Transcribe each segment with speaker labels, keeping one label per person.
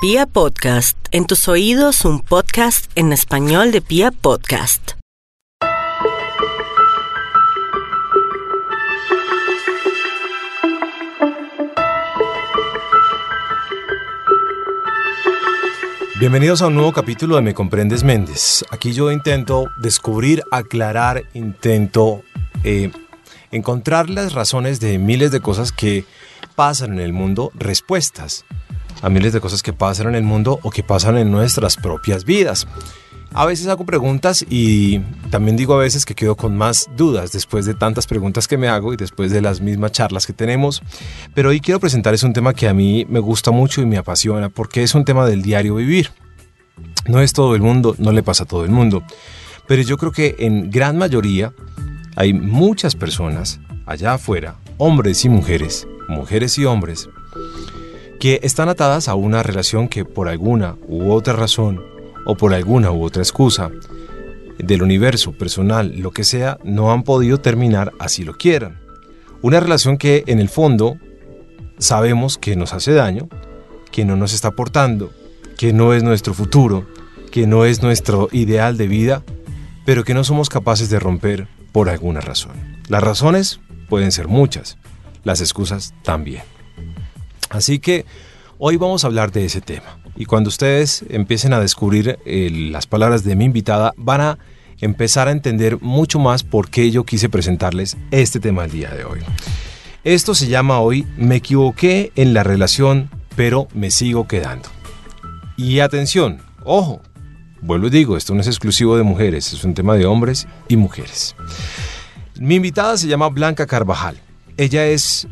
Speaker 1: Pia Podcast, en tus oídos un podcast en español de Pia Podcast.
Speaker 2: Bienvenidos a un nuevo capítulo de Me Comprendes Méndez. Aquí yo intento descubrir, aclarar, intento eh, encontrar las razones de miles de cosas que pasan en el mundo, respuestas a miles de cosas que pasan en el mundo o que pasan en nuestras propias vidas. A veces hago preguntas y también digo a veces que quedo con más dudas después de tantas preguntas que me hago y después de las mismas charlas que tenemos. Pero hoy quiero presentarles un tema que a mí me gusta mucho y me apasiona porque es un tema del diario vivir. No es todo el mundo, no le pasa a todo el mundo. Pero yo creo que en gran mayoría hay muchas personas allá afuera, hombres y mujeres, mujeres y hombres, que están atadas a una relación que por alguna u otra razón o por alguna u otra excusa del universo personal, lo que sea, no han podido terminar así lo quieran. Una relación que en el fondo sabemos que nos hace daño, que no nos está aportando, que no es nuestro futuro, que no es nuestro ideal de vida, pero que no somos capaces de romper por alguna razón. Las razones pueden ser muchas, las excusas también. Así que hoy vamos a hablar de ese tema. Y cuando ustedes empiecen a descubrir eh, las palabras de mi invitada, van a empezar a entender mucho más por qué yo quise presentarles este tema el día de hoy. Esto se llama hoy Me equivoqué en la relación, pero me sigo quedando. Y atención, ojo, vuelvo y digo, esto no es exclusivo de mujeres, es un tema de hombres y mujeres. Mi invitada se llama Blanca Carvajal. Ella es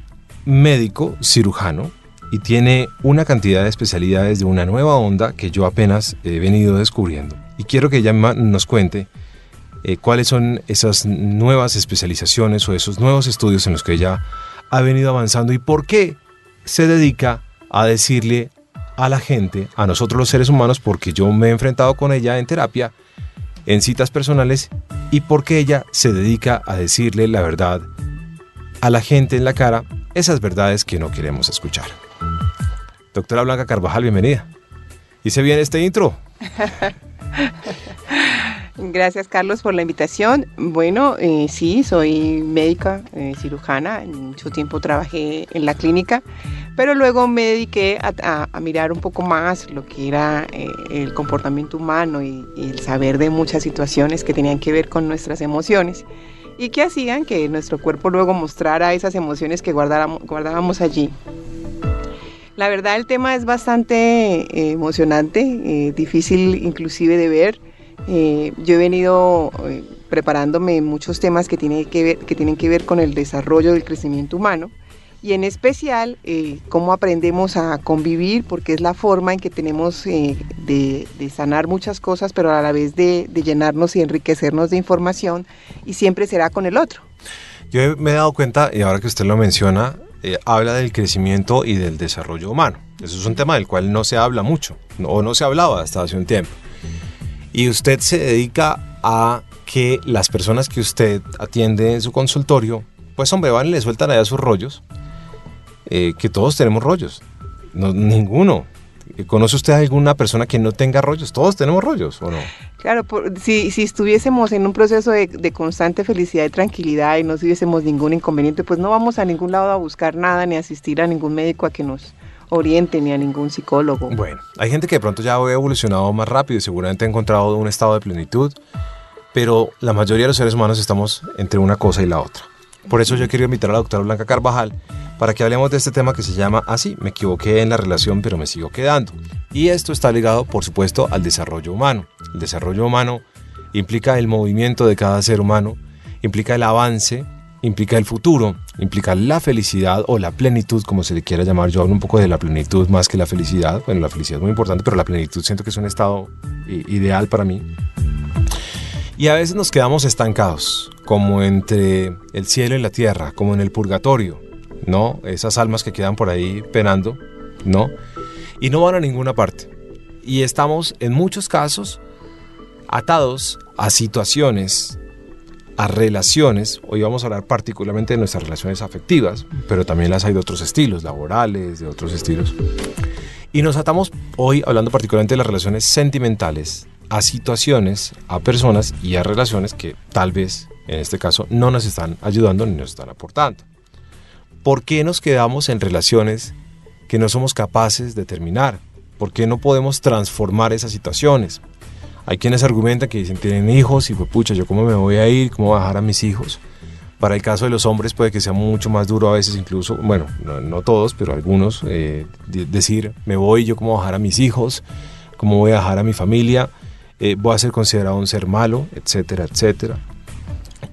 Speaker 2: médico cirujano, y tiene una cantidad de especialidades de una nueva onda que yo apenas he venido descubriendo. Y quiero que ella nos cuente eh, cuáles son esas nuevas especializaciones o esos nuevos estudios en los que ella ha venido avanzando y por qué se dedica a decirle a la gente, a nosotros los seres humanos, porque yo me he enfrentado con ella en terapia, en citas personales, y por qué ella se dedica a decirle la verdad a la gente en la cara, esas verdades que no queremos escuchar. Doctora Blanca Carvajal, bienvenida. ¿Hice bien este intro?
Speaker 3: Gracias Carlos por la invitación. Bueno, eh, sí, soy médica eh, cirujana, mucho tiempo trabajé en la clínica, pero luego me dediqué a, mirar un poco más lo que era eh, el comportamiento humano y, el saber de muchas situaciones que tenían que ver con nuestras emociones y que hacían que nuestro cuerpo luego mostrara esas emociones que guardábamos allí. La verdad el tema es bastante eh, emocionante, eh, difícil inclusive de ver. Eh, yo he venido preparándome en muchos temas que, tiene que, ver, que tienen que ver con el desarrollo del crecimiento humano y en especial cómo aprendemos a convivir, porque es la forma en que tenemos de, sanar muchas cosas, pero a la vez de, de, llenarnos y enriquecernos de información, y siempre será con el otro.
Speaker 2: Yo me he dado cuenta, y ahora que usted lo menciona, eh, habla del crecimiento y del desarrollo humano. Eso es un tema del cual no se habla mucho, o no se hablaba hasta hace un tiempo. Y usted se dedica a que las personas que usted atiende en su consultorio, pues hombre, van y le sueltan allá sus rollos, eh, que todos tenemos rollos. No, ninguno ¿Conoce usted alguna persona que no tenga rollos? Todos tenemos rollos, ¿o no?
Speaker 3: Claro, si, si, estuviésemos en un proceso de, constante felicidad y tranquilidad y no tuviésemos ningún inconveniente, pues no vamos a ningún lado a buscar nada ni asistir a ningún médico a que nos oriente ni a ningún psicólogo.
Speaker 2: Bueno, hay gente que de pronto ya ha evolucionado más rápido y seguramente ha encontrado un estado de plenitud, pero la mayoría de los seres humanos estamos entre una cosa y la otra. Por eso yo quiero invitar a la doctora Blanca Carvajal para que hablemos de este tema que se llama así, me equivoqué en la relación pero me sigo quedando. Y esto está ligado, por supuesto, al desarrollo humano. El desarrollo humano implica el movimiento de cada ser humano, implica el avance, implica el futuro, implica la felicidad o la plenitud, como se le quiera llamar. Yo hablo un poco de la plenitud más que la felicidad. Bueno, la felicidad es muy importante, pero la plenitud siento que es un estado ideal para mí. Y a veces nos quedamos estancados, como entre el cielo y la tierra, como en el purgatorio, ¿no? Esas almas que quedan por ahí penando, ¿no? Y no van a ninguna parte. Y estamos en muchos casos atados a situaciones, a relaciones, hoy vamos a hablar particularmente de nuestras relaciones afectivas, pero también las hay de otros estilos, laborales, de otros estilos. Y nos atamos hoy, hablando particularmente de las relaciones sentimentales, a situaciones, a personas y a relaciones que tal vez, en este caso, no nos están ayudando ni nos están aportando. ¿Por qué nos quedamos en relaciones que no somos capaces de terminar? ¿Por qué no podemos transformar esas situaciones? Hay quienes argumentan que dicen tienen hijos y pues pucha, ¿yo cómo me voy a ir? ¿Cómo voy a dejar a mis hijos? Para el caso de los hombres puede que sea mucho más duro a veces incluso, bueno, no, todos, pero algunos, eh, decir, me voy, yo cómo voy a dejar a mis hijos, cómo voy a dejar a mi familia, eh, voy a ser considerado un ser malo, etcétera, etcétera.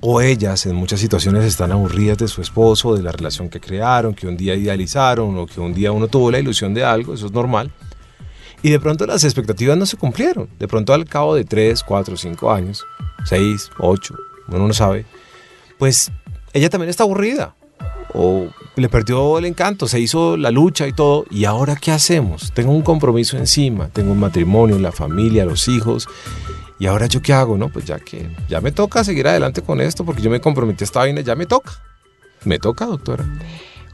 Speaker 2: O ellas en muchas situaciones están aburridas de su esposo, de la relación que crearon, que un día idealizaron o que un día uno tuvo la ilusión de algo, eso es normal y de pronto las expectativas no se cumplieron. De pronto al cabo de 3, 4, 5 años, 6, 8, uno no sabe, pues ella también está aburrida. O le perdió el encanto, se hizo la lucha y todo. ¿Y ahora qué hacemos? Tengo un compromiso encima, tengo un matrimonio, la familia, los hijos. ¿Y ahora yo qué hago? No, pues ya que ya me toca seguir adelante con esto porque yo me comprometí a esta vaina, ya me toca. Me toca, doctora.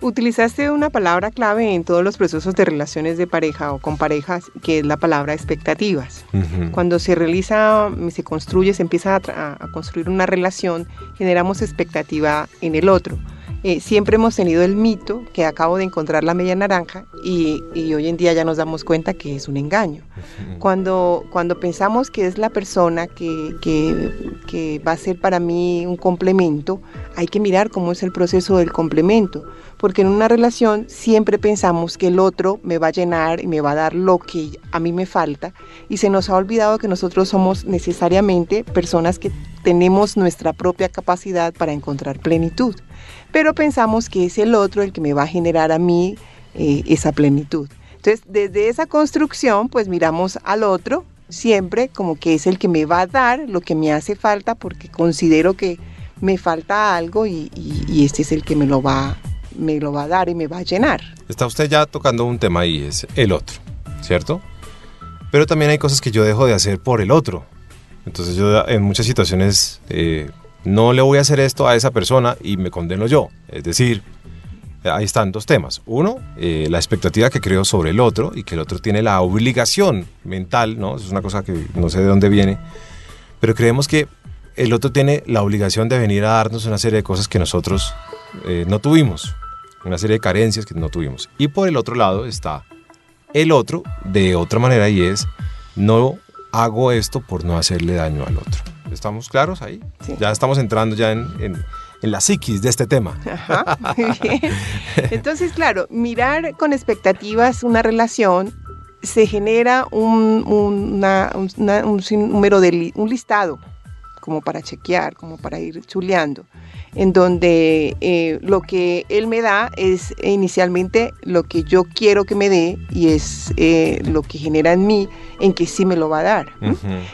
Speaker 3: Utilizaste una palabra clave en todos los procesos de relaciones de pareja o con parejas, que es la palabra expectativas. Cuando se realiza, se construye, se empieza a, construir una relación, generamos expectativa en el otro. Eh, siempre hemos tenido el mito que acabo de encontrar la media naranja y, hoy en día ya nos damos cuenta que es un engaño. Cuando, cuando pensamos que es la persona que, que, que va a ser para mí un complemento, hay que mirar cómo es el proceso del complemento porque en una relación siempre pensamos que el otro me va a llenar y me va a dar lo que a mí me falta y se nos ha olvidado que nosotros somos necesariamente personas que tenemos nuestra propia capacidad para encontrar plenitud, pero pensamos que es el otro el que me va a generar a mí eh, esa plenitud. Entonces, desde esa construcción, pues miramos al otro siempre como que es el que me va a dar lo que me hace falta porque considero que me falta algo y, y este es el que me lo va me lo va a dar y me va a llenar.
Speaker 2: Está usted ya tocando un tema ahí, es el otro, ¿cierto? Pero también hay cosas que yo dejo de hacer por el otro. Entonces yo en muchas situaciones eh, no le voy a hacer esto a esa persona y me condeno yo. Es decir, ahí están dos temas. Uno, eh, la expectativa que creo sobre el otro y que el otro tiene la obligación mental, ¿no? es una cosa que no sé de dónde viene, pero creemos que el otro tiene la obligación de venir a darnos una serie de cosas que nosotros eh, no tuvimos una serie de carencias que no tuvimos. Y por el otro lado está el otro de otra manera y es, no hago esto por no hacerle daño al otro. ¿Estamos claros ahí? Ya estamos entrando ya en, en, la psiquis de este tema. Ajá,
Speaker 3: Entonces, claro, mirar con expectativas una relación se genera un, una, un número de un listado como para chequear, como para ir chuleando en donde eh, lo que él me da es inicialmente lo que yo quiero que me dé y es eh, lo que genera en mí en que sí me lo va a dar.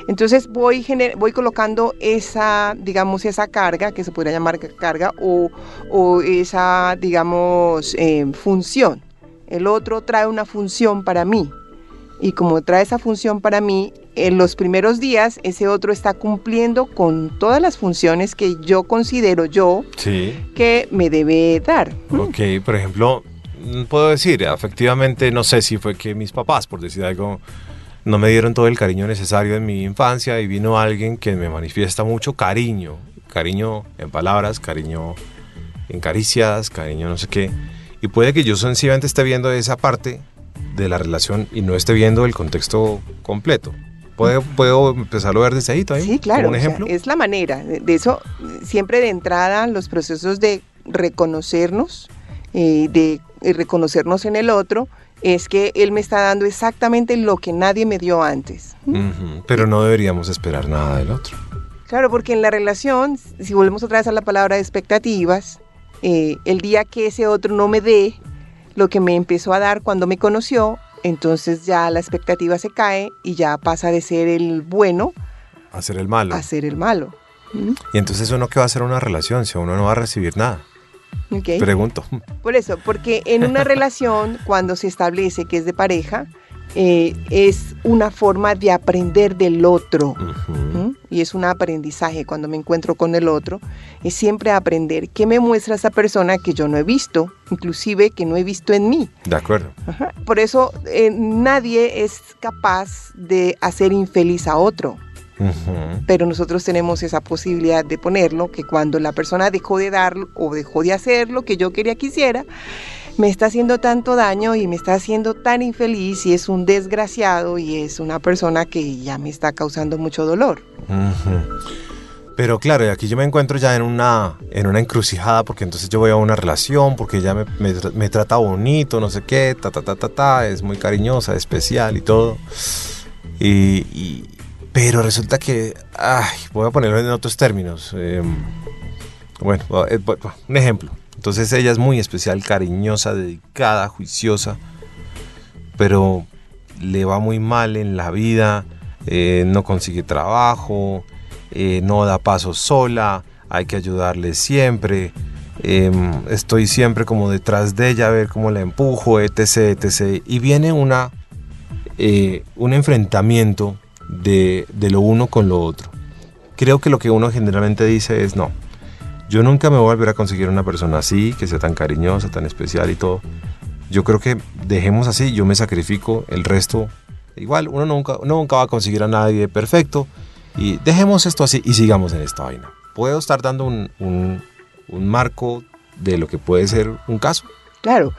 Speaker 3: Entonces voy, voy colocando esa, digamos, esa carga, que se podría llamar carga, o, o esa, digamos, eh, función. El otro trae una función para mí y como trae esa función para mí, en los primeros días ese otro está cumpliendo con todas las funciones que yo considero yo que me debe dar.
Speaker 2: Ok, por ejemplo, mm, puedo decir, efectivamente, no sé si fue que mis papás, por decir algo, no me dieron todo el cariño necesario en mi infancia y vino alguien que me manifiesta mucho cariño, cariño en palabras, cariño en caricias, cariño no sé qué. Y puede que yo sencillamente esté viendo esa parte de la relación y no esté viendo el contexto completo. ¿Puedo, puedo empezarlo a ver desde ahí también?
Speaker 3: Sí, claro. un ejemplo? es la manera. De eso, siempre de entrada, los procesos de reconocernos, eh, de reconocernos en el otro, es que él me está dando exactamente lo que nadie me dio antes.
Speaker 2: Pero no deberíamos esperar nada del otro.
Speaker 3: Claro, porque en la relación, si volvemos otra vez a la palabra de expectativas, eh, el día que ese otro no me dé lo que me empezó a dar cuando me conoció, entonces ya la expectativa se cae y ya pasa de ser el bueno
Speaker 2: a ser el malo.
Speaker 3: A ser el malo.
Speaker 2: Y entonces uno qué va a hacer una relación si uno no va a recibir nada. Pregunto.
Speaker 3: Por eso, porque en una relación, cuando se establece que es de pareja, eh, es una forma de aprender del otro. Y es un aprendizaje cuando me encuentro con el otro. Es siempre aprender qué me muestra esa persona que yo no he visto inclusive que no he visto en mí.
Speaker 2: De acuerdo.
Speaker 3: Ajá. Por eso eh, nadie es capaz de hacer infeliz a otro. Pero nosotros tenemos esa posibilidad de ponerlo, que cuando la persona dejó de dar o dejó de hacer lo que yo quería que hiciera, me está haciendo tanto daño y me está haciendo tan infeliz y es un desgraciado y es una persona que ya me está causando mucho dolor.
Speaker 2: Pero claro, aquí yo me encuentro ya en una, en una encrucijada porque entonces yo voy a una relación porque ella me, me tra- me trata bonito, no sé qué, ta, ta, ta, ta, ta, es muy cariñosa, especial y todo. Y, pero resulta que, ay, voy a ponerlo en otros términos. eh, bueno, eh, un ejemplo. Entonces ella es muy especial, cariñosa, dedicada, juiciosa, pero le va muy mal en la vida, eh, no consigue trabajo, eh, no da pasos sola, hay que ayudarle siempre. em, estoy siempre como detrás de ella a ver cómo la empujo, etc, etc. Y viene una, eh, un enfrentamiento de, de lo uno con lo otro. Creo que lo que uno generalmente dice es no. Yo nunca me voy a volver a conseguir una persona así, que sea tan cariñosa, tan especial y todo. Yo creo que dejemos así, yo me sacrifico, el resto, igual, uno nunca, nunca va a conseguir a nadie perfecto. Y dejemos esto así y sigamos en esta vaina. Puedo estar dando un, un- un marco de lo que puede ser un caso.
Speaker 3: Claro,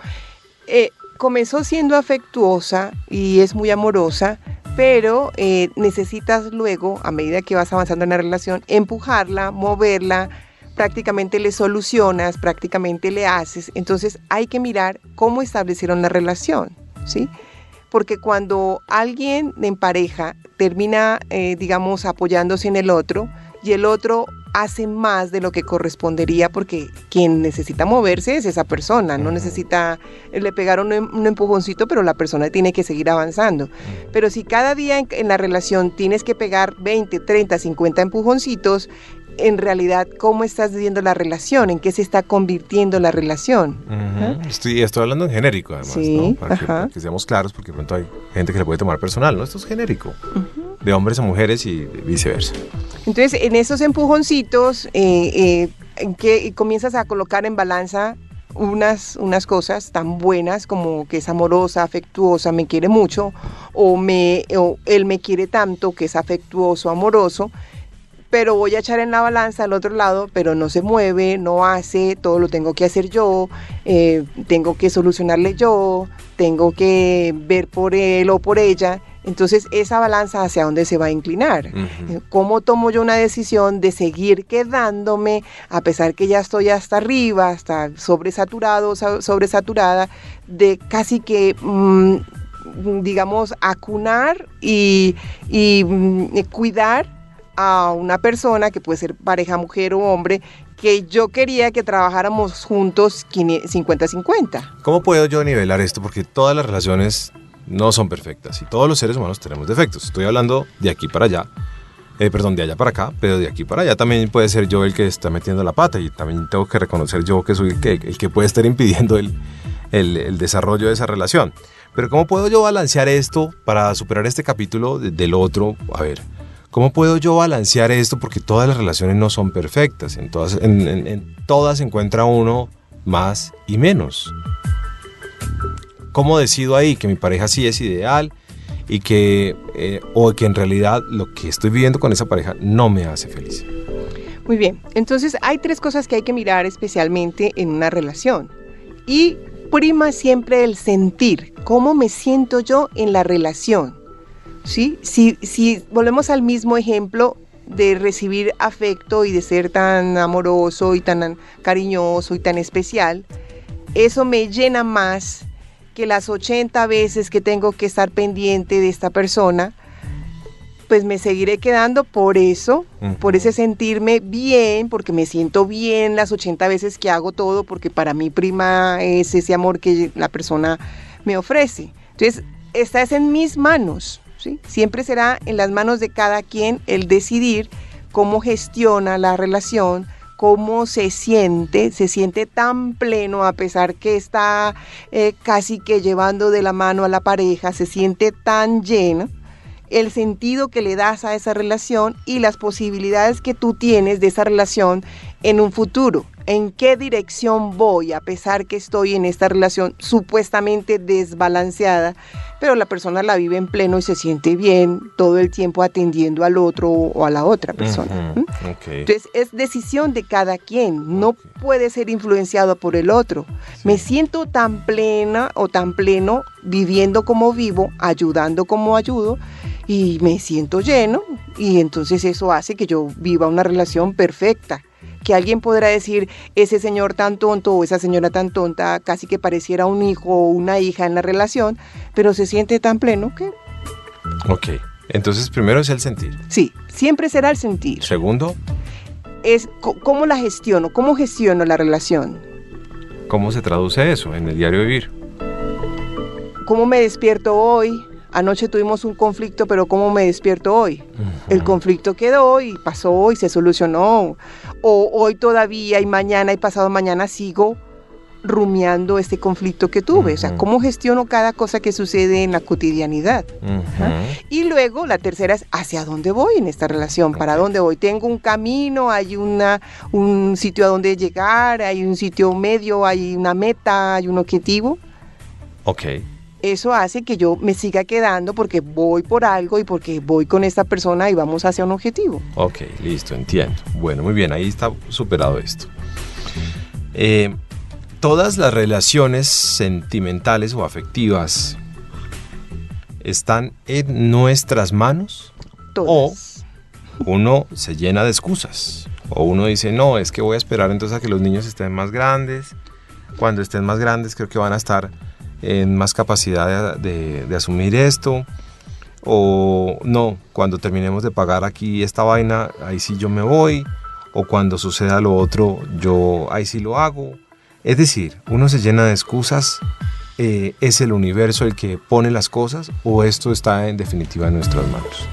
Speaker 3: eh, comenzó siendo afectuosa y es muy amorosa, pero eh, necesitas luego, a medida que vas avanzando en la relación, empujarla, moverla, prácticamente le solucionas, prácticamente le haces. Entonces hay que mirar cómo establecieron la relación, ¿sí? Porque cuando alguien en pareja termina, eh, digamos, apoyándose en el otro y el otro hace más de lo que correspondería porque quien necesita moverse es esa persona, no necesita, eh, le pegaron un, un empujoncito, pero la persona tiene que seguir avanzando. Pero si cada día en, en la relación tienes que pegar 20, 30, 50 empujoncitos, en realidad, ¿cómo estás viviendo la relación? ¿En qué se está convirtiendo la relación?
Speaker 2: Ujú. Estoy, estoy hablando en genérico, además,
Speaker 3: Sí,
Speaker 2: ¿no? Para que, para que seamos claros, porque de pronto hay gente que le puede tomar personal, ¿no? Esto es genérico, de hombres a mujeres y viceversa.
Speaker 3: Entonces, en esos empujoncitos, eh, eh, en que comienzas a colocar en balanza unas, unas cosas tan buenas como que es amorosa, afectuosa, me quiere mucho, o, me, o él me quiere tanto, que es afectuoso, amoroso, pero voy a echar en la balanza al otro lado, pero no se mueve, no hace, todo lo tengo que hacer yo, eh, tengo que solucionarle yo, tengo que ver por él o por ella. Entonces, esa balanza hacia dónde se va a inclinar.
Speaker 2: Ujú.
Speaker 3: ¿Cómo tomo yo una decisión de seguir quedándome a pesar que ya estoy hasta arriba, hasta sobresaturado, sa- sobresaturada, de casi que, mm, digamos, acunar y, y, mm, cuidar a una persona que puede ser pareja, mujer o hombre, que yo quería que trabajáramos juntos 50-50?
Speaker 2: ¿Cómo puedo yo nivelar esto? Porque todas las relaciones no son perfectas y todos los seres humanos tenemos defectos. Estoy hablando de aquí para allá, eh, perdón, de allá para acá, pero de aquí para allá también puede ser yo el que está metiendo la pata y también tengo que reconocer yo que soy el que, el que puede estar impidiendo el, el- el desarrollo de esa relación. Pero ¿cómo puedo yo balancear esto para superar este capítulo de- del otro? A ver, ¿cómo puedo yo balancear esto? Porque todas las relaciones no son perfectas, en todas, en- todas encuentra uno más y menos. ¿Cómo decido ahí que mi pareja sí es ideal y que, eh, o que en realidad lo que estoy viviendo con esa pareja no me hace feliz?
Speaker 3: Muy bien, entonces hay tres cosas que hay que mirar especialmente en una relación. Y prima siempre el sentir, cómo me siento yo en la relación. ¿Sí? Si, si volvemos al mismo ejemplo de recibir afecto y de ser tan amoroso y tan cariñoso y tan especial, eso me llena más que las 80 veces que tengo que estar pendiente de esta persona, pues me seguiré quedando por eso, por ese sentirme bien, porque me siento bien las 80 veces que hago todo, porque para mí prima es ese amor que la persona me ofrece. Entonces, esta es en mis manos, Siempre será en las manos de cada quien el decidir cómo gestiona la relación, cómo se siente, se siente tan pleno a pesar que está eh, casi que llevando de la mano a la pareja, se siente tan lleno el sentido que le das a esa relación y las posibilidades que tú tienes de esa relación en un futuro. En qué dirección voy, a pesar que estoy en esta relación supuestamente desbalanceada, pero la persona la vive en pleno y se siente bien todo el tiempo atendiendo al otro o a la otra persona. Entonces es decisión de cada quien, no puede ser influenciado por el otro. Me siento tan plena o tan pleno viviendo como vivo, ayudando como ayudo y me siento lleno y entonces eso hace que yo viva una relación perfecta. Que alguien podrá decir, ese señor tan tonto o esa señora tan tonta, casi que pareciera un hijo o una hija en la relación, pero se siente tan pleno que
Speaker 2: Ok. Entonces, primero es el sentir.
Speaker 3: sí, siempre será el sentir.
Speaker 2: Segundo,
Speaker 3: Es cómo la gestiono, cómo gestiono la relación.
Speaker 2: ¿cómo se traduce eso en el diario vivir?
Speaker 3: ¿Cómo me despierto hoy? Anoche tuvimos un conflicto, pero ¿cómo me despierto hoy? El conflicto quedó y pasó y se solucionó. O hoy todavía y mañana y pasado mañana sigo rumiando este conflicto que tuve. O sea. ¿cómo gestiono cada cosa que sucede en la cotidianidad?
Speaker 2: Ujú.
Speaker 3: Y luego la tercera es hacia dónde voy en esta relación, para dónde voy. Tengo un camino, hay una, un sitio a donde llegar, hay un sitio medio, hay una meta, hay un objetivo.
Speaker 2: Ok.
Speaker 3: Eso hace que yo me siga quedando porque voy por algo y porque voy con esta persona y vamos hacia un objetivo.
Speaker 2: Ok, listo, entiendo. Bueno, muy bien, ahí está superado esto. Eh, Todas las relaciones sentimentales o afectivas están en nuestras manos.
Speaker 3: Todas.
Speaker 2: Uno se llena de excusas. O uno dice, no, es que voy a esperar entonces a que los niños estén más grandes. Cuando estén más grandes creo que van a estar en más capacidad de, de- de asumir esto. O no, cuando terminemos de pagar aquí esta vaina, ahí sí yo me voy. O cuando suceda lo otro, yo ahí sí lo hago. Es decir, uno se llena de excusas. eh, ¿Es el universo el que pone las cosas o esto está en definitiva en nuestras manos?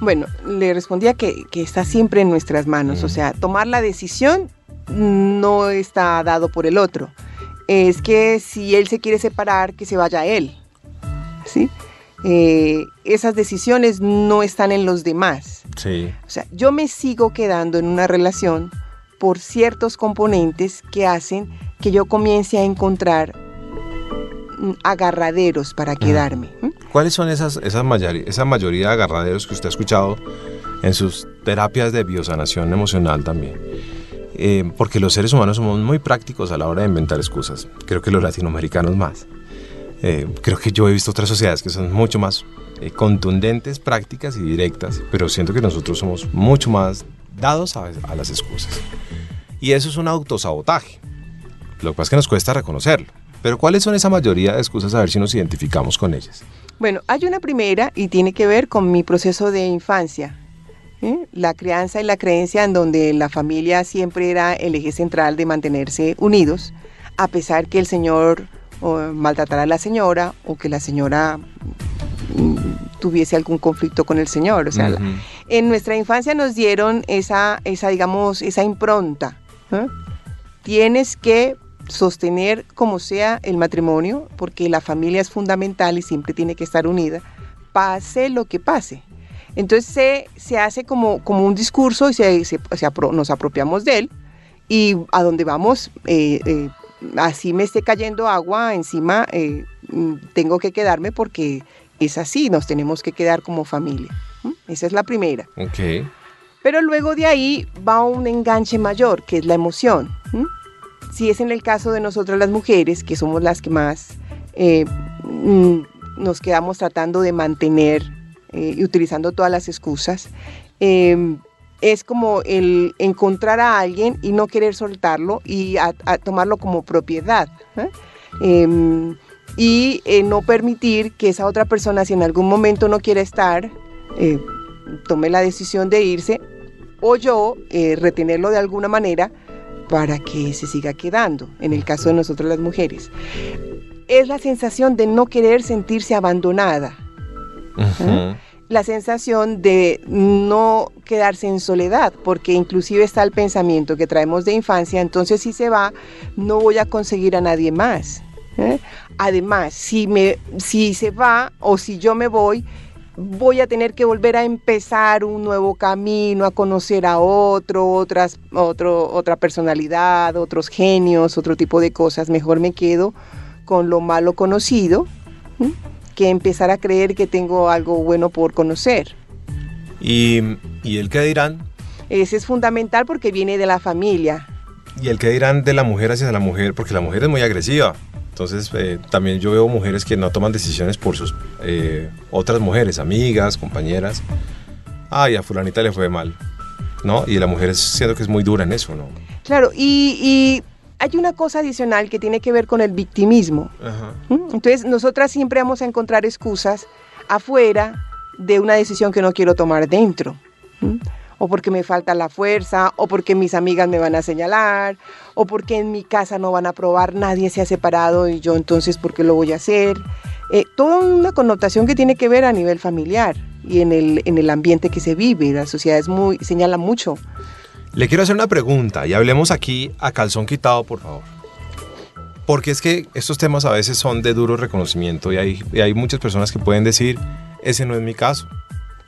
Speaker 3: Bueno, le respondía que, que está siempre en nuestras manos. O sea, tomar la decisión no está dado por el otro. Es que si él se quiere separar, que se vaya él. ¿Sí? Eh, esas decisiones no están en los demás.
Speaker 2: Sí.
Speaker 3: O sea, yo me sigo quedando en una relación por ciertos componentes que hacen que yo comience a encontrar mm, agarraderos para quedarme.
Speaker 2: ¿Cuáles son esas, esas mayori- esa mayoría de agarraderos que usted ha escuchado en sus terapias de biosanación emocional también? Eh, porque los seres humanos somos muy prácticos a la hora de inventar excusas. Creo que los latinoamericanos más. Eh, creo que yo he visto otras sociedades que son mucho más eh, contundentes, prácticas y directas, pero siento que nosotros somos mucho más dados a, a las excusas. Y eso es un autosabotaje. Lo que pasa es que nos cuesta reconocerlo. Pero ¿cuáles son esa mayoría de excusas? A ver si nos identificamos con ellas.
Speaker 3: Bueno, hay una primera y tiene que ver con mi proceso de infancia. ¿Eh? La crianza y la creencia en donde la familia siempre era el eje central de mantenerse unidos, a pesar que el señor o, maltratara a la señora o que la señora mm, tuviese algún conflicto con el señor. O sea, la- en nuestra infancia nos dieron esa, esa digamos, esa impronta. ¿eh? Tienes que sostener como sea el matrimonio, porque la familia es fundamental y siempre tiene que estar unida, pase lo que pase. Entonces se, se hace como, como un discurso y se, se- se apro- nos apropiamos de él y a donde vamos, eh, eh, así me esté cayendo agua encima, eh, mm, tengo que quedarme porque es así, nos tenemos que quedar como familia. ¿m? Esa es la primera.
Speaker 2: Ok.
Speaker 3: Pero luego de ahí va un enganche mayor, que es la emoción. ¿m? Si es en el caso de nosotras las mujeres, que somos las que más eh, mm, nos quedamos tratando de mantener eh, y utilizando todas las excusas, eh, es como el encontrar a alguien y no querer soltarlo y a- a tomarlo como propiedad. Em, y eh, no permitir que esa otra persona, si en algún momento no quiere estar, eh, tome la decisión de irse o yo retenerlo de alguna manera para que se siga quedando, en el caso de nosotros las mujeres. Es la sensación de no querer sentirse abandonada,
Speaker 2: Ujú.
Speaker 3: La sensación de no quedarse en soledad, porque inclusive está el pensamiento que traemos de infancia, entonces si se va, no voy a conseguir a nadie más. ¿eh? Además, si, me, si se va o si yo me voy, voy a tener que volver a empezar un nuevo camino, a conocer a otro, otras, otro, otra personalidad, otros genios, otro tipo de cosas. Mejor me quedo con lo malo conocido que empezar a creer que tengo algo bueno por conocer.
Speaker 2: ¿Y, y el qué dirán?
Speaker 3: Ese es fundamental porque viene de la familia.
Speaker 2: ¿Y el qué dirán de la mujer hacia la mujer? Porque la mujer es muy agresiva. Entonces, eh, también yo veo mujeres que no toman decisiones por sus eh, otras mujeres, amigas, compañeras. Ay, a fulanita le fue mal, ¿no? Y la mujer siento que es muy dura en eso, ¿no?
Speaker 3: Claro, y, hay una cosa adicional que tiene que ver con el victimismo. ¿Mm? Entonces, nosotras siempre vamos a encontrar excusas afuera de una decisión que no quiero tomar dentro. ¿Mm? o porque me falta la fuerza, o porque mis amigas me van a señalar, o porque en mi casa no van a probar, nadie se ha separado y yo entonces, ¿por qué lo voy a hacer? Eh, toda una connotación que tiene que ver a nivel familiar y en el, en el ambiente que se vive. La sociedad es muy, señala mucho.
Speaker 2: Le quiero hacer una pregunta y hablemos aquí a calzón quitado, por favor. Porque es que estos temas a veces son de duro reconocimiento y hay, y hay muchas personas que pueden decir, ese no es mi caso,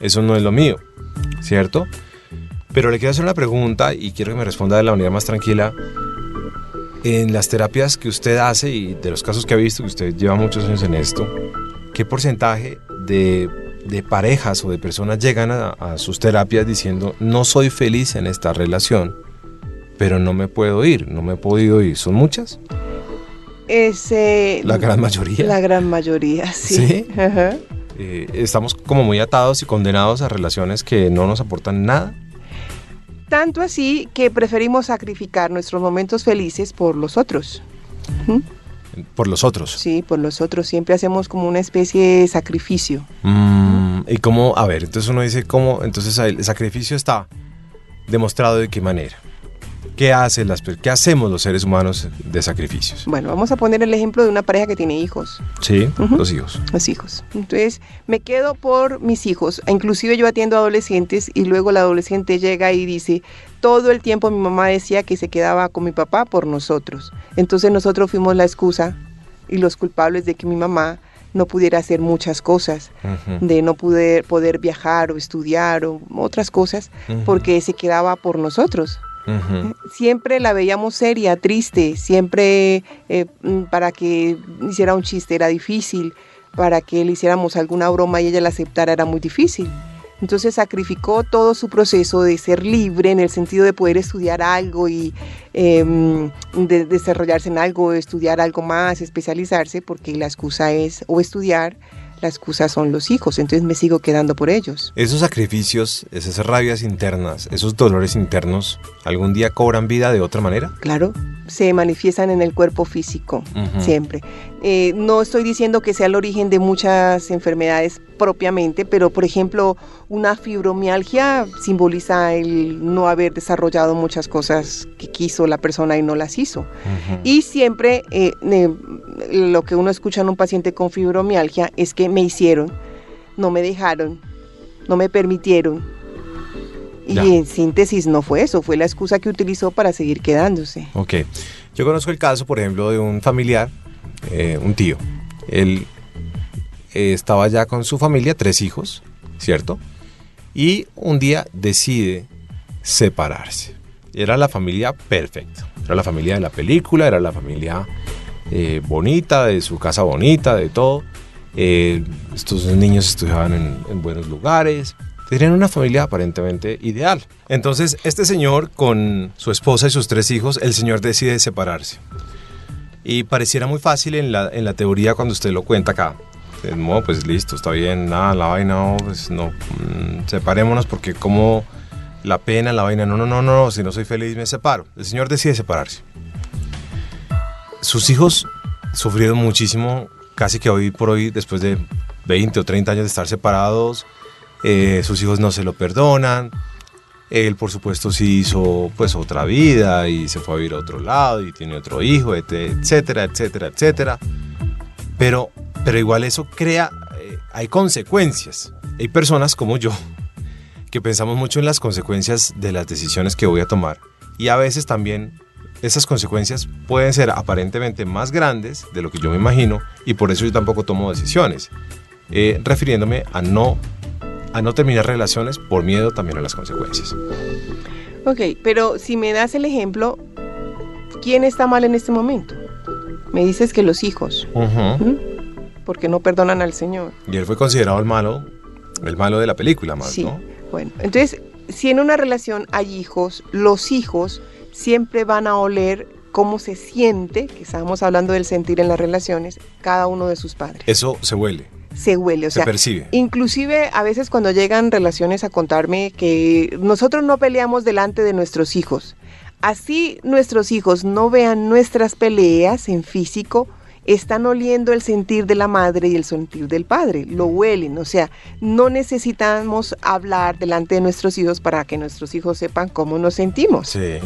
Speaker 2: eso no es lo mío, ¿cierto? Pero le quiero hacer una pregunta y quiero que me responda de la manera más tranquila. En las terapias que usted hace y de los casos que ha visto, que usted lleva muchos años en esto, ¿qué porcentaje de, parejas o de personas llegan a, sus terapias diciendo, no soy feliz en esta relación, pero no me puedo ir, no me he podido ir? ¿Son muchas?
Speaker 3: Ese,
Speaker 2: la gran mayoría.
Speaker 3: La gran mayoría, sí. ¿Sí?
Speaker 2: Eh, estamos como muy atados y condenados a relaciones que no nos aportan nada.
Speaker 3: Tanto así que preferimos sacrificar nuestros momentos felices por los otros.
Speaker 2: Por los otros.
Speaker 3: Sí, por los otros. Siempre hacemos como una especie de sacrificio.
Speaker 2: Mm, y cómo, a ver, entonces uno dice cómo, entonces el sacrificio está demostrado de qué manera. ¿Qué, hace las, ¿Qué hacemos los seres humanos de sacrificios?
Speaker 3: Bueno, vamos a poner el ejemplo de una pareja que tiene hijos.
Speaker 2: Sí, los hijos.
Speaker 3: Los hijos. Entonces, me quedo por mis hijos. Inclusive yo atiendo adolescentes y luego la adolescente llega y dice, todo el tiempo mi mamá decía que se quedaba con mi papá por nosotros. Entonces nosotros fuimos la excusa y los culpables de que mi mamá no pudiera hacer muchas cosas, de no poder, poder viajar o estudiar o otras cosas, porque se quedaba por nosotros. Siempre la veíamos seria, triste, siempre eh, mm, para que hiciera un chiste era difícil, para que le hiciéramos alguna broma y ella la aceptara era muy difícil. Entonces sacrificó todo su proceso de ser libre en el sentido de poder estudiar algo y em, de desarrollarse en algo, estudiar algo más, especializarse, porque la excusa es o estudiar la excusa son los hijos, entonces me sigo quedando por ellos.
Speaker 2: Esos sacrificios, esas rabias internas, esos dolores internos, ¿algún día cobran vida de otra manera?
Speaker 3: Claro, se manifiestan en el cuerpo físico, siempre. Eh, no estoy diciendo que sea el origen de muchas enfermedades propiamente, pero por ejemplo, una fibromialgia simboliza el no haber desarrollado muchas cosas que quiso la persona y no las hizo. Y siempre eh, lo que uno escucha en un paciente con fibromialgia es que me hicieron, no me dejaron, no me permitieron. Y en síntesis no fue eso, fue la excusa que utilizó para seguir quedándose.
Speaker 2: Ok. Yo conozco el caso, por ejemplo, de un familiar, eh, un tío. Él eh, estaba ya con su familia, tres hijos, ¿cierto? Y un día decide separarse. Era la familia perfecta. Era la familia de la película, era la familia eh, bonita, de su casa bonita, de todo. Estos niños estudiaban en, buenos lugares. Tenían una familia aparentemente ideal. Entonces, este señor, con su esposa y sus tres hijos, el señor decide separarse. Y pareciera muy fácil en la, en la teoría cuando usted lo cuenta acá. No, pues listo, está bien, nada, la vaina, no, pues no, mm, separémonos porque como la pena, la vaina, no, no, no, no, si no soy feliz me separo. El señor decide separarse. Sus hijos sufrieron muchísimo, casi que hoy por hoy, después de 20 o 30 años de estar separados, eh, sus hijos no se lo perdonan. Él, por supuesto, sí hizo pues otra vida y se fue a vivir a otro lado y tiene otro hijo, etcétera, etcétera, etcétera. Pero, pero igual eso crea, eh, hay consecuencias. Hay personas como yo que pensamos mucho en las consecuencias de las decisiones que voy a tomar y a veces también esas consecuencias pueden ser aparentemente más grandes de lo que yo me imagino y por eso yo tampoco tomo decisiones, eh, refiriéndome a no a no terminar relaciones por miedo también a las consecuencias.
Speaker 3: Ok, pero si me das el ejemplo, ¿quién está mal en este momento? Me dices que los hijos, ¿Mm? porque no perdonan al Señor.
Speaker 2: Y él fue considerado el malo, el malo de la película, más,
Speaker 3: sí. Bueno, entonces, si en una relación hay hijos, los hijos siempre van a oler cómo se siente, que estábamos hablando del sentir en las relaciones, cada uno de sus padres.
Speaker 2: Eso se huele.
Speaker 3: Se huele, o
Speaker 2: se percibe.
Speaker 3: Inclusive a veces cuando llegan relaciones a contarme que nosotros no peleamos delante de nuestros hijos. Así nuestros hijos no vean nuestras peleas en físico, están oliendo el sentir de la madre y el sentir del padre, lo huelen, o sea, no necesitamos hablar delante de nuestros hijos para que nuestros hijos sepan cómo nos sentimos.
Speaker 2: Sí,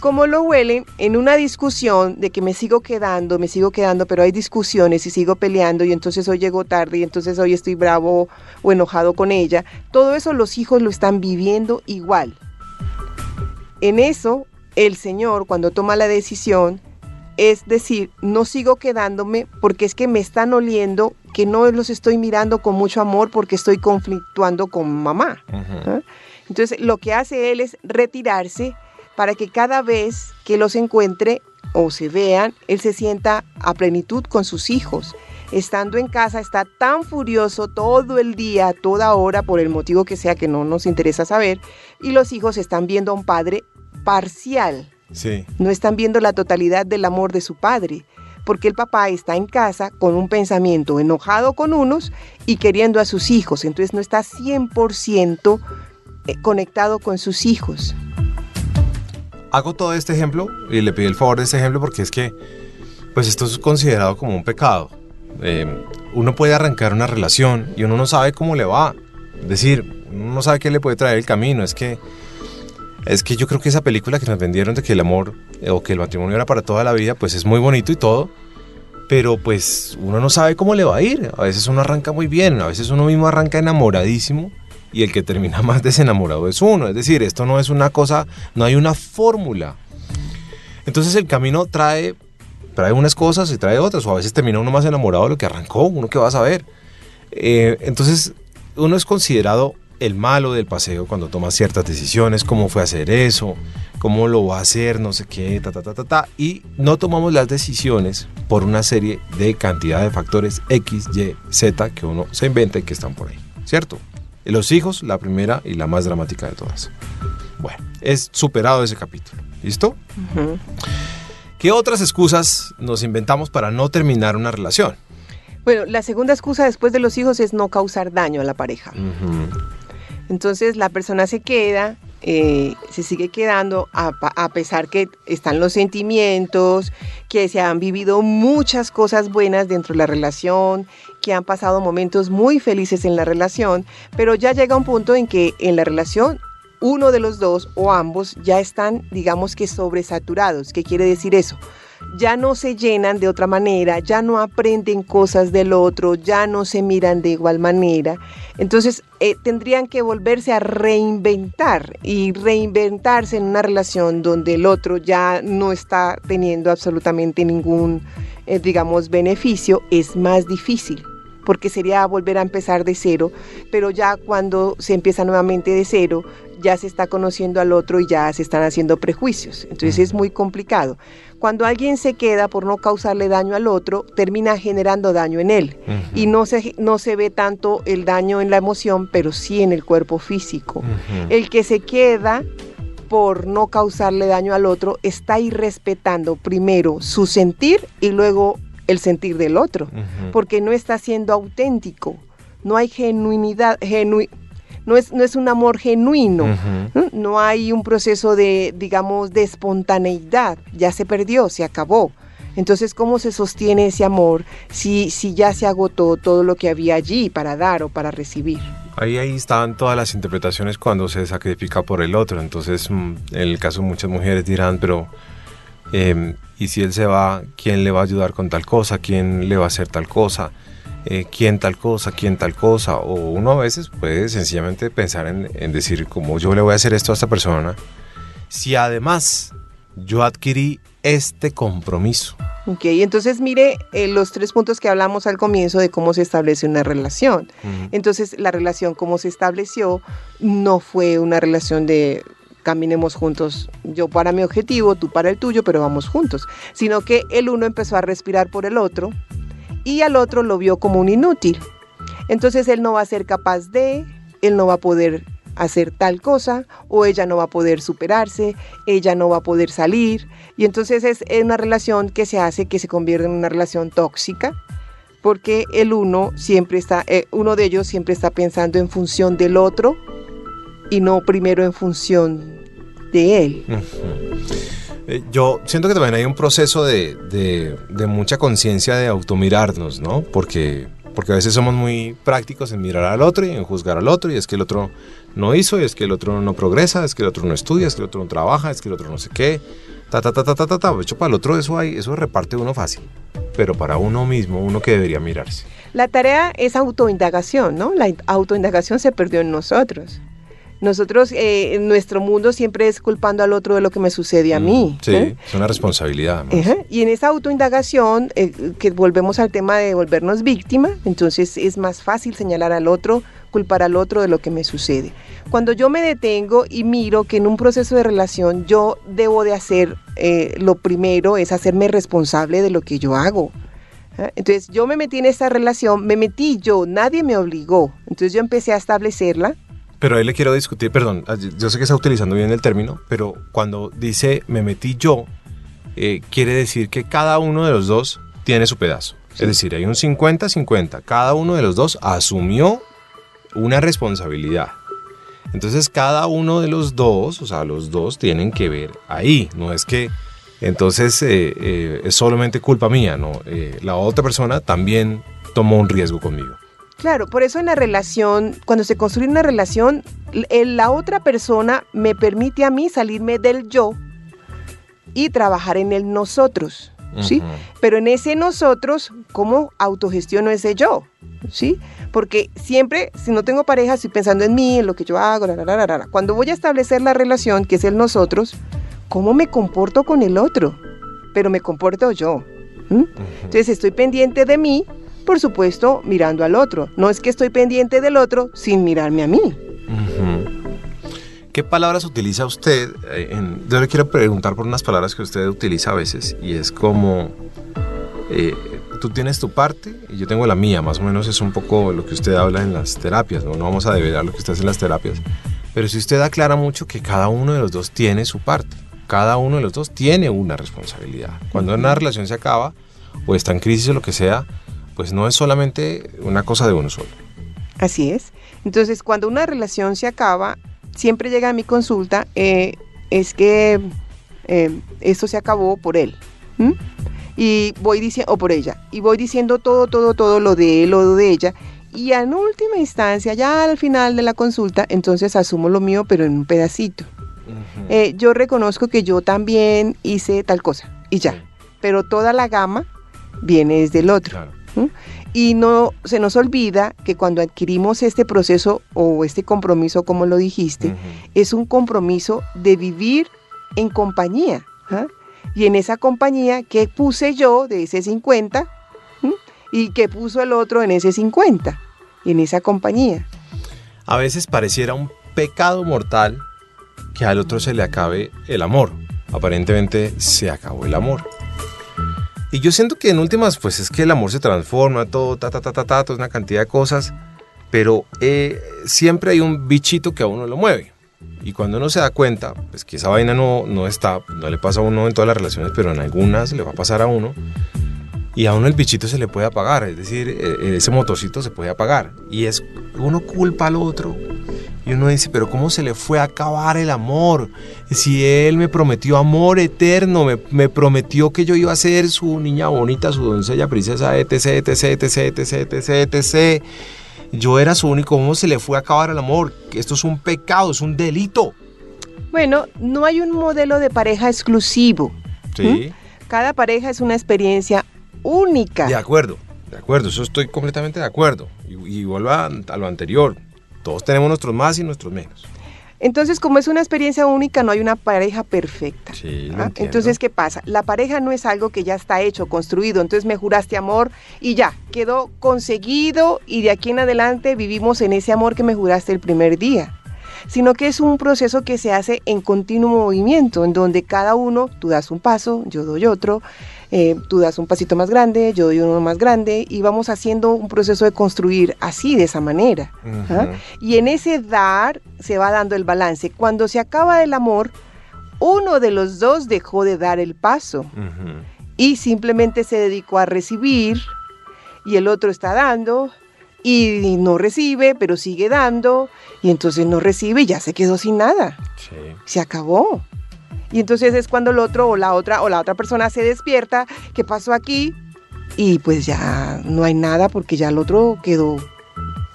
Speaker 3: Como lo huelen en una discusión de que me sigo quedando, me sigo quedando, pero hay discusiones y sigo peleando y entonces hoy llego tarde y entonces hoy estoy bravo o enojado con ella, todo eso los hijos lo están viviendo igual. En eso, el Señor, cuando toma la decisión, es decir, no sigo quedándome porque es que me están oliendo que no los estoy mirando con mucho amor porque estoy conflictuando con mamá. Entonces, lo que hace él es retirarse para que cada vez que los encuentre o se vean, él se sienta a plenitud con sus hijos. Estando en casa está tan furioso todo el día, toda hora, por el motivo que sea que no nos interesa saber, y los hijos están viendo a un padre parcial, no están viendo la totalidad del amor de su padre, porque el papá está en casa con un pensamiento enojado con unos y queriendo a sus hijos, entonces no está 100% eh, conectado con sus hijos.
Speaker 2: Hago todo este ejemplo y le pido el favor de este ejemplo porque es que pues esto es considerado como un pecado. Eh, uno puede arrancar una relación y uno no sabe cómo le va. Es decir, uno no sabe qué le puede traer el camino. Es que es que yo creo que esa película que nos vendieron de que el amor eh, o que el matrimonio era para toda la vida, pues es muy bonito y todo, pero pues uno no sabe cómo le va a ir. A veces uno arranca muy bien, a veces uno mismo arranca enamoradísimo y el que termina más desenamorado es uno. Es decir, esto no es una cosa, no hay una fórmula. Entonces el camino trae, trae unas cosas y trae otras, o a veces termina uno más enamorado de lo que arrancó, uno que va a saber. Eh, entonces uno es considerado el malo del paseo cuando toma ciertas decisiones, cómo fue a hacer eso, cómo lo va a hacer, no sé qué, ta, ta, ta, ta, ta, y no tomamos las decisiones por una serie de cantidad de factores X, Y, Z que uno se inventa y que están por ahí, ¿cierto? Los hijos, la primera y la más dramática de todas. Bueno, es superado ese capítulo, ¿listo? ¿Qué otras excusas nos inventamos para no terminar una relación?
Speaker 3: Bueno, la segunda excusa después de los hijos es no causar daño a la pareja. Entonces la persona se queda, eh, se sigue quedando a, pesar que están los sentimientos, que se han vivido muchas cosas buenas dentro de la relación, que han pasado momentos muy felices en la relación, pero ya llega un punto en que en la relación uno de los dos o ambos ya están, digamos que sobresaturados. ¿Qué quiere decir eso? Ya no se llenan de otra manera, ya no aprenden cosas del otro, ya no se miran de igual manera. Entonces eh, tendrían que volverse a reinventar y reinventarse en una relación donde el otro ya no está teniendo absolutamente ningún, eh, digamos, beneficio, es más difícil porque sería volver a empezar de cero, pero ya cuando se empieza nuevamente de cero, ya se está conociendo al otro y ya se están haciendo prejuicios. Entonces es muy complicado. Cuando alguien se queda por no causarle daño al otro, termina generando daño en él. Y no se, no se ve tanto el daño en la emoción, pero sí en el cuerpo físico. El que se queda por no causarle daño al otro está irrespetando primero su sentir y luego el sentir del otro, porque no está siendo auténtico, no hay genuinidad, no, es, no es un amor genuino, ¿no? hay un proceso de, digamos, de espontaneidad, ya se perdió, se acabó. Entonces, ¿cómo se sostiene ese amor si, si ya se agotó todo lo que había allí para dar o para recibir?
Speaker 2: Ahí, ahí están todas las interpretaciones cuando se sacrifica por el otro. Entonces, mm, en el caso de muchas mujeres dirán, pero Em, y si él se va, ¿quién le va a ayudar con tal cosa? ¿Quién le va a hacer tal cosa? Eh, ¿Quién tal cosa? ¿Quién tal cosa? O uno a veces puede sencillamente pensar en, en decir, como yo le voy a hacer esto a esta persona, si además yo adquirí este compromiso
Speaker 3: Ok, entonces mire eh, los tres puntos que hablamos al comienzo de cómo se establece una relación.
Speaker 2: Ujú.
Speaker 3: Entonces la relación como se estableció no fue una relación de caminemos juntos, yo para mi objetivo, tú para el tuyo, pero vamos juntos, sino que el uno empezó a respirar por el otro y al otro lo vio como un inútil. Entonces él no va a ser capaz de, él no va a poder hacer tal cosa o ella no va a poder superarse, ella no va a poder salir y entonces es una relación que se hace que se convierte en una relación tóxica porque el uno siempre está, eh, uno de ellos siempre está pensando en función del otro y no primero en función de él.
Speaker 2: Eh, Yo siento que también hay un proceso de, de- mucha conciencia de automirarnos, ¿no? Porque, porque a veces somos muy prácticos en mirar al otro y en juzgar al otro, y es que el otro no hizo, y es que el otro no progresa, es que el otro no estudia, es que el otro no trabaja, es que el otro no sé qué, ta, ta, ta, ta, ta, ta, ta. De hecho, para el otro eso, hay, eso reparte uno fácil, pero para uno mismo, uno que debería mirarse.
Speaker 3: La tarea es autoindagación, ¿no? La in- autoindagación se perdió en nosotros. Nosotros, eh, nuestro mundo siempre es culpando al otro de lo que me sucede a mí.
Speaker 2: Sí,
Speaker 3: ¿eh?
Speaker 2: es una responsabilidad. además.
Speaker 3: Y en esa autoindagación, eh, que volvemos al tema de volvernos víctima, entonces es más fácil señalar al otro, culpar al otro de lo que me sucede. Cuando yo me detengo y miro que en un proceso de relación yo debo de hacer, eh, lo primero es hacerme responsable de lo que yo hago. ¿ah? Entonces yo me metí en esta relación, me metí yo, nadie me obligó. Entonces yo empecé a establecerla.
Speaker 2: Pero ahí le quiero discutir, perdón, ah, yo sé que está utilizando bien el término, pero cuando dice me metí yo, eh, quiere decir que cada uno de los dos tiene su pedazo.
Speaker 3: Sí.
Speaker 2: Es decir, hay un 50-50. Cada uno de los dos asumió una responsabilidad. Entonces cada uno de los dos, o sea, los dos tienen que ver ahí. No es que entonces eh, eh, es solamente culpa mía, no. Eh, la otra persona también tomó un riesgo conmigo.
Speaker 3: Claro, por eso en la relación, cuando se construye una relación, el- la otra persona me permite a mí salirme del yo y trabajar en el nosotros, ¿sí? Pero en ese nosotros, ¿cómo autogestiono ese yo? ¿Sí? Porque siempre, si no tengo pareja, estoy pensando en mí, en lo que yo hago, la, la, la. Cuando voy a establecer la relación, que es el nosotros, ¿cómo me comporto con el otro? Pero me comporto yo. ¿m? Entonces estoy pendiente de mí, por supuesto, mirando al otro. No es que estoy pendiente del otro sin mirarme a mí.
Speaker 2: ¿Qué palabras utiliza usted? Eh, en- yo le quiero preguntar por unas palabras que usted utiliza a veces y es como, eh, tú tienes tu parte y yo tengo la mía, más o menos es un poco lo que usted habla en las terapias, no, no vamos a develar lo que usted hace en las terapias, pero si usted aclara mucho que cada uno de los dos tiene su parte, cada uno de los dos tiene una responsabilidad. Cuando una relación se acaba o está en crisis o lo que sea, pues no es solamente una cosa de uno solo.
Speaker 3: Así es. Entonces, cuando una relación se acaba, siempre llega a mi consulta, eh, es que eh, esto se acabó por él. Y voy diciendo, o por ella, y voy diciendo todo, todo, todo lo de él o de ella. Y en última instancia, ya al final de la consulta, entonces asumo lo mío, pero en un pedacito. Eh, yo reconozco que yo también hice tal cosa, y ya. Pero toda la gama viene desde el otro.
Speaker 2: Claro.
Speaker 3: Y no se nos olvida que cuando adquirimos este proceso o este compromiso, como lo dijiste, es un compromiso de vivir en compañía. ¿ah? Y en esa compañía, ¿qué puse yo de ese 50? ¿Mm? ¿Y qué puso el otro en ese 50? En esa compañía.
Speaker 2: A veces pareciera un pecado mortal que al otro se le acabe el amor. Aparentemente se acabó el amor. Y yo siento que en últimas, pues es que el amor se transforma, todo, ta, ta, ta, ta, ta, toda una cantidad de cosas, pero eh, siempre hay un bichito que a uno lo mueve. Y cuando uno se da cuenta, pues que esa vaina no, no está, no le pasa a uno en todas las relaciones, pero en algunas le va a pasar a uno. Y a uno el bichito se le puede apagar, es decir, eh, ese motorcito se puede apagar. Y es, uno culpa al otro. Y uno dice, pero ¿cómo se le fue a acabar el amor? Si él me prometió amor eterno, me, me prometió que yo iba a ser su niña bonita, su doncella, princesa, etc, etc, etc, etc, etc, etc. Yo era su único, ¿cómo se le fue a acabar el amor? Esto es un pecado, es un delito.
Speaker 3: Bueno, no hay un modelo de pareja exclusivo.
Speaker 2: Sí,
Speaker 3: Cada pareja es una experiencia única.
Speaker 2: de acuerdo, de acuerdo, eso estoy completamente de acuerdo. Y, y vuelvo a, a lo anterior, todos tenemos nuestros más y nuestros menos.
Speaker 3: Entonces, como es una experiencia única, no hay una pareja perfecta.
Speaker 2: Sí, lo
Speaker 3: ¿ah? Entonces, ¿qué pasa? La pareja no es algo que ya está hecho, construido. Entonces me juraste amor y ya, quedó conseguido y de aquí en adelante vivimos en ese amor que me juraste el primer día. Sino que es un proceso que se hace en continuo movimiento, en donde cada uno, tú das un paso, yo doy otro, eh, tú das un pasito más grande, yo doy uno más grande y vamos haciendo un proceso de construir así, de esa manera. ¿ah? Y en ese dar se va dando el balance. Cuando se acaba el amor, uno de los dos dejó de dar el paso y simplemente se dedicó a recibir y el otro está dando y no recibe, pero sigue dando y entonces no recibe y ya se quedó sin nada.
Speaker 2: Sí.
Speaker 3: Se acabó. Y entonces es cuando el otro o la otra o la otra persona se despierta, ¿qué pasó aquí? Y pues ya no hay nada porque ya el otro quedó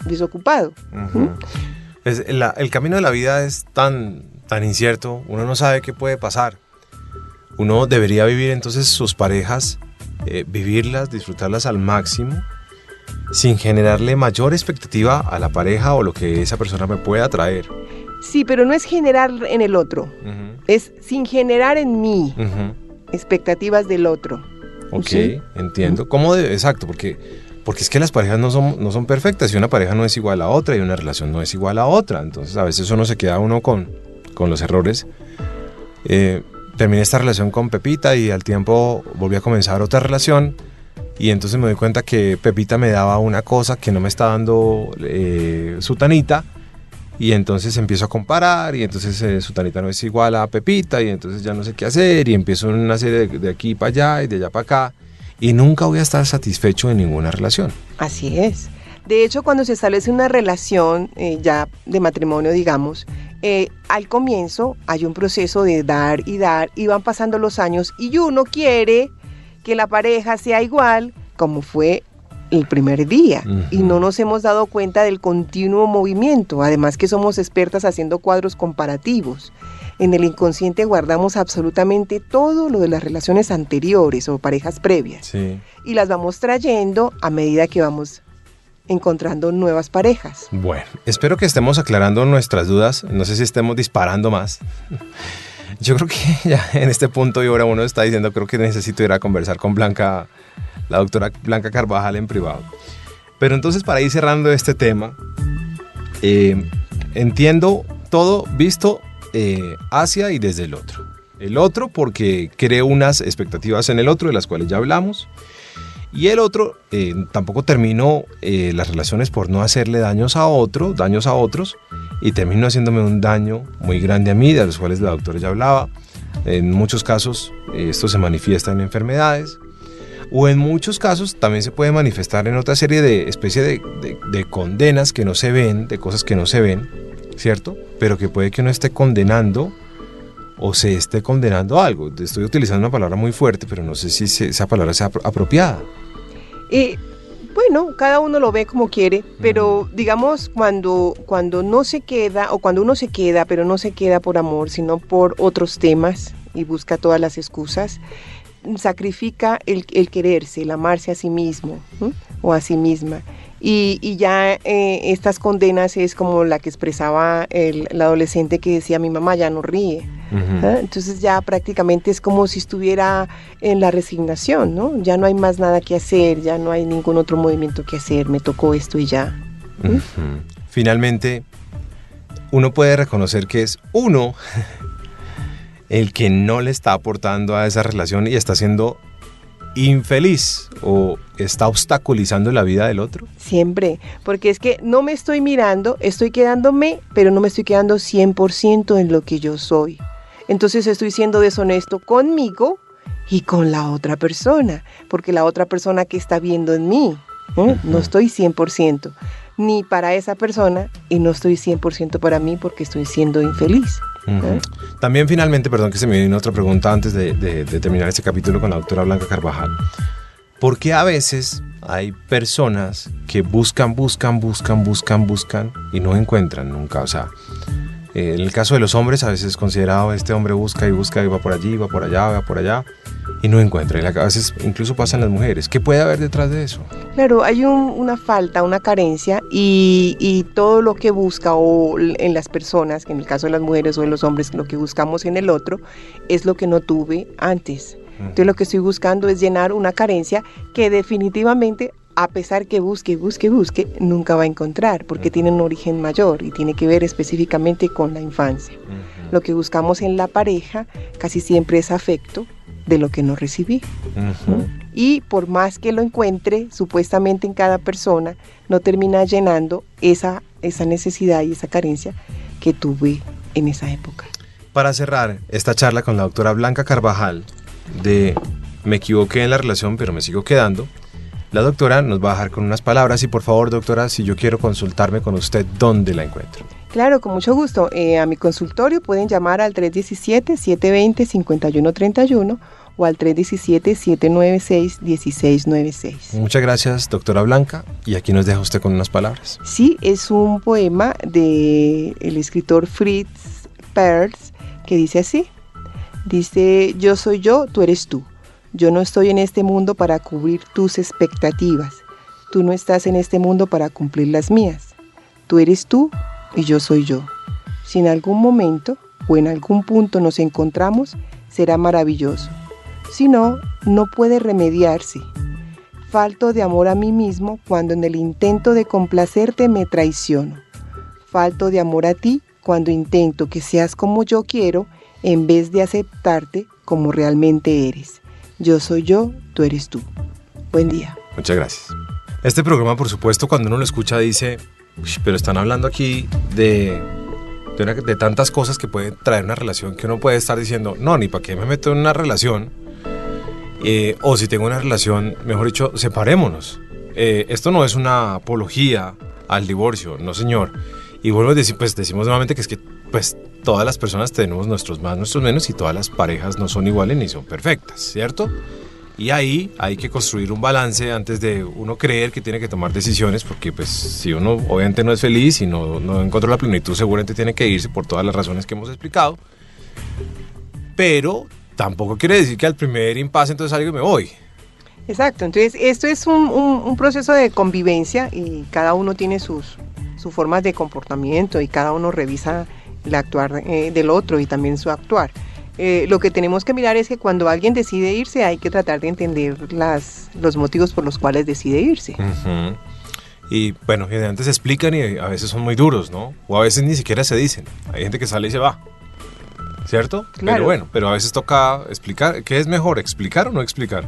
Speaker 3: desocupado.
Speaker 2: Ujú. Es- la- el camino de la vida es tan, tan incierto, uno no sabe qué puede pasar. Uno debería vivir entonces sus parejas, eh, vivirlas, disfrutarlas al máximo, sin generarle mayor expectativa a la pareja o lo que esa persona me pueda traer.
Speaker 3: Sí, pero no es generar en el otro, es sin generar en mí
Speaker 2: Ujú.
Speaker 3: expectativas del otro.
Speaker 2: Ok,
Speaker 3: Sí.
Speaker 2: entiendo. ¿Cómo de- exacto? Porque, porque es que las parejas no son, no son perfectas y una pareja no es igual a otra y una relación no es igual a otra. Entonces a veces uno se queda uno con, con los errores. Eh, terminé esta relación con Pepita y al tiempo volví a comenzar otra relación y entonces me doy cuenta que Pepita me daba una cosa que no me está dando eh, Sutanita y entonces empiezo a comparar y entonces eh, Sutanita no es igual a Pepita y entonces ya no sé qué hacer y empiezo una serie de, de aquí para allá y de allá para acá y nunca voy a estar satisfecho en ninguna relación.
Speaker 3: Así es. De hecho, cuando se establece una relación eh, ya de matrimonio, digamos, eh, al comienzo hay un proceso de dar y dar y van pasando los años y uno quiere que la pareja sea igual como fue el primer día y
Speaker 2: Ujú.
Speaker 3: no nos hemos dado cuenta del continuo movimiento, además que somos expertas haciendo cuadros comparativos. En el inconsciente guardamos absolutamente todo lo de las relaciones anteriores o parejas previas
Speaker 2: Sí.
Speaker 3: y las vamos trayendo a medida que vamos encontrando nuevas parejas.
Speaker 2: Bueno, espero que estemos aclarando nuestras dudas. No sé si estemos disparando más. Yo creo que ya en este punto y ahora uno está diciendo, creo que necesito ir a conversar con Blanca, la doctora Blanca Carvajal en privado. Pero entonces para ir cerrando este tema, eh, entiendo todo visto eh, hacia y desde el otro. El otro porque creo unas expectativas en el otro de las cuales ya hablamos. Y el otro, eh, tampoco termino eh, las relaciones por no hacerle daños a otro, daños a otros, y termino haciéndome un daño muy grande a mí, de los cuales la doctora ya hablaba. En muchos casos eh, esto se manifiesta en enfermedades, o en muchos casos también se puede manifestar en otra serie de especie de, de- de condenas que no se ven, de cosas que no se ven, ¿cierto? Pero que puede que uno esté condenando o se esté condenando algo. Estoy utilizando una palabra muy fuerte, pero no sé si esa palabra sea apro- apropiada.
Speaker 3: Y bueno, cada uno lo ve como quiere, pero digamos cuando, cuando no se queda, o cuando uno se queda, pero no se queda por amor, sino por otros temas y busca todas las excusas, sacrifica el, el quererse, el amarse a sí mismo o a sí misma. Y, y ya eh, estas condenas es como la que expresaba el, el adolescente que decía mi mamá ya no ríe. ¿Ah? Entonces ya prácticamente es como si estuviera en la resignación, ¿no? Ya no hay más nada que hacer, ya no hay ningún otro movimiento que hacer, me tocó esto y ya.
Speaker 2: Ujú. Finalmente, uno puede reconocer que es uno el que no le está aportando a esa relación y está siendo infeliz o está obstaculizando la vida del otro.
Speaker 3: Siempre, porque es que no me estoy mirando, estoy quedándome, pero no me estoy quedando 100% en lo que yo soy. Entonces estoy siendo deshonesto conmigo y con la otra persona, porque la otra persona que está viendo en mí, ¿eh? no estoy 100% ni para esa persona y no estoy 100% para mí porque estoy siendo infeliz. ¿eh?
Speaker 2: También finalmente, perdón que se me vino otra pregunta antes de, de- de terminar este capítulo con la doctora Blanca Carvajal. ¿Por qué a veces hay personas que buscan, buscan, buscan, buscan, buscan y no encuentran nunca? O sea, eh, en el caso de los hombres a veces es considerado este hombre busca y busca y va por allí, va por allá, va por allá. y no encuentra. Y a veces incluso pasan las mujeres. ¿Qué puede haber detrás de eso?
Speaker 3: Claro, hay una falta, una carencia y, todo lo que busca o en las personas, que en el caso de las mujeres o de los hombres, lo que buscamos en el otro es lo que no tuve antes. Entonces lo que estoy buscando es llenar una carencia que definitivamente a pesar que busque, busque, busque, nunca va a encontrar, porque tiene un origen mayor y tiene que ver específicamente con la infancia. Lo que buscamos en la pareja casi siempre es afecto, de lo que no recibí. Y por más que lo encuentre supuestamente en cada persona, no termina llenando esa, esa necesidad y esa carencia que tuve en esa época.
Speaker 2: Para cerrar esta charla con la doctora Blanca Carvajal de Me equivoqué en la relación pero me sigo quedando, la doctora nos va a dejar con unas palabras y por favor doctora, si yo quiero consultarme con usted, ¿dónde la encuentro?
Speaker 3: Claro, con mucho gusto. Eh, a mi consultorio pueden llamar al 317-720-5131 o al 317-796-1696.
Speaker 2: Muchas gracias, doctora Blanca. Y aquí nos deja usted con unas palabras.
Speaker 3: Sí, es un poema del el escritor Fritz Perls que dice así. Dice, yo soy yo, tú eres tú. Yo no estoy en este mundo para cubrir tus expectativas. Tú no estás en este mundo para cumplir las mías. Tú eres tú y yo soy yo. Si en algún momento o en algún punto nos encontramos, será maravilloso. Si no, no puede remediarse. Falto de amor a mí mismo cuando en el intento de complacerte me traiciono. Falto de amor a ti cuando intento que seas como yo quiero en vez de aceptarte como realmente eres. Yo soy yo, tú eres tú. Buen día.
Speaker 2: Muchas gracias. Este programa, por supuesto, cuando uno lo escucha dice, pero están hablando aquí de, de, tantas cosas que pueden traer una relación que uno puede estar diciendo, no, ni para qué me meto en una relación. Eh, o si tengo una relación, mejor dicho, separémonos. Eh, esto no es una apología al divorcio, no señor. Y vuelvo a decir, pues decimos nuevamente que es que pues todas las personas tenemos nuestros más, nuestros menos y todas las parejas no son iguales ni son perfectas, ¿cierto? Y ahí hay que construir un balance antes de uno creer que tiene que tomar decisiones, porque pues si uno obviamente no es feliz y no, no encontró la plenitud, seguramente tiene que irse por todas las razones que hemos explicado. Pero tampoco quiere decir que al primer impasse entonces salgo y me voy.
Speaker 3: Exacto, entonces esto es un, un, proceso de convivencia y cada uno tiene sus, sus formas de comportamiento y cada uno revisa el actuar eh, del otro y también su actuar. Eh, lo que tenemos que mirar es que cuando alguien decide irse hay que tratar de entender las, los motivos por los cuales decide irse.
Speaker 2: Y bueno, generalmente se explican y a veces son muy duros, ¿no? O a veces ni siquiera se dicen. Hay gente que sale y se va. ¿Cierto? Claro. Pero bueno, pero a veces toca explicar. ¿Qué es mejor, explicar o no explicar?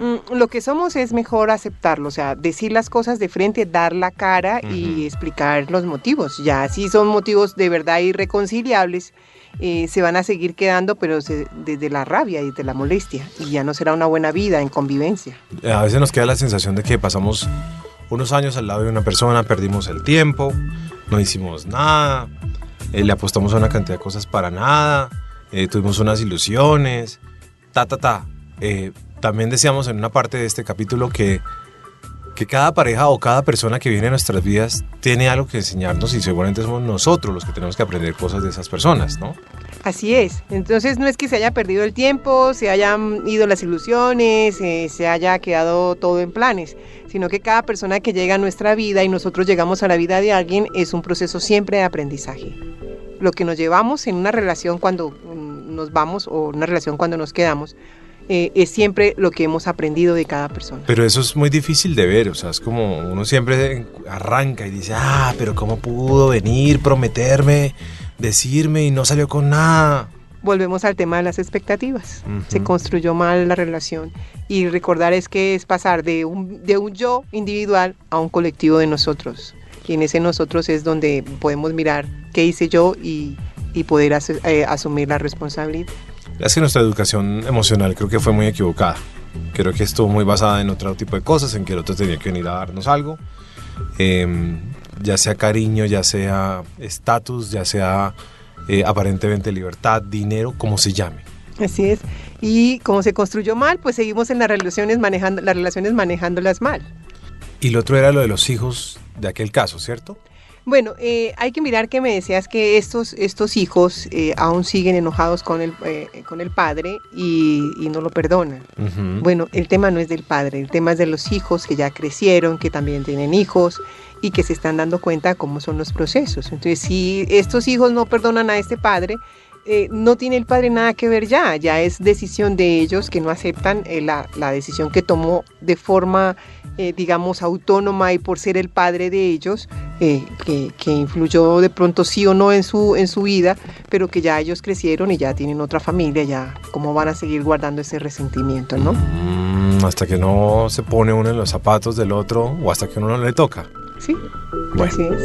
Speaker 3: Mm, lo que somos es mejor aceptarlo, o sea, decir las cosas de frente, dar la cara y explicar los motivos. Ya si son motivos de verdad irreconciliables, eh, se van a seguir quedando, pero desde la rabia y de la molestia, y ya no será una buena vida en convivencia.
Speaker 2: A veces nos queda la sensación de que pasamos unos años al lado de una persona, perdimos el tiempo, no hicimos nada, eh, le apostamos a una cantidad de cosas para nada, eh, tuvimos unas ilusiones, ta, ta, ta. También decíamos en una parte de este capítulo que que cada pareja o cada persona que viene a nuestras vidas tiene algo que enseñarnos y seguramente somos nosotros los que tenemos que aprender cosas de esas personas, ¿no?
Speaker 3: Así es. Entonces no es que se haya perdido el tiempo, se hayan ido las ilusiones, eh, se haya quedado todo en planes, sino que cada persona que llega a nuestra vida y nosotros llegamos a la vida de alguien es un proceso siempre de aprendizaje. Lo que nos llevamos en una relación cuando mm, nos vamos o una relación cuando nos quedamos eh, es siempre lo que hemos aprendido de cada persona.
Speaker 2: Pero eso es muy difícil de ver, o sea, es como uno siempre arranca y dice, ah, pero ¿cómo pudo venir, prometerme, decirme y no salió con nada?
Speaker 3: Volvemos al tema de las expectativas. Se construyó mal la relación. Y recordar es que es pasar de un, de un yo individual a un colectivo de nosotros. Y en ese nosotros es donde podemos mirar qué hice yo y, y poder eh, asumir la responsabilidad.
Speaker 2: Es que nuestra educación emocional creo que fue muy equivocada. Creo que estuvo muy basada en otro tipo de cosas, en que el otro tenía que venir a darnos algo. Em, ya sea cariño, ya sea estatus, ya sea eh, aparentemente libertad, dinero, como se llame.
Speaker 3: Así es. Y como se construyó mal, pues seguimos en las relaciones manejando las relaciones manejándolas mal.
Speaker 2: Y lo otro era lo de los hijos de aquel caso, ¿cierto?
Speaker 3: Bueno, eh, hay que mirar que me decías que estos, estos hijos eh, aún siguen enojados con el, eh, con el padre y, y no lo perdonan. Bueno, el tema no es del padre, el tema es de los hijos que ya crecieron, que también tienen hijos y que se están dando cuenta cómo son los procesos. Entonces, si estos hijos no perdonan a este padre, eh, no tiene el padre nada que ver ya, ya es decisión de ellos que no aceptan eh, la, la decisión que tomó de forma, eh, digamos, autónoma y por ser el padre de ellos, que, que influyó de pronto sí o no en su, en su vida, pero que ya ellos crecieron y ya tienen otra familia, ya cómo van a seguir guardando ese resentimiento, ¿no?
Speaker 2: Mm, hasta que no se pone uno en los zapatos del otro o hasta que uno no le toca.
Speaker 3: Sí,
Speaker 2: Bueno.
Speaker 3: así es.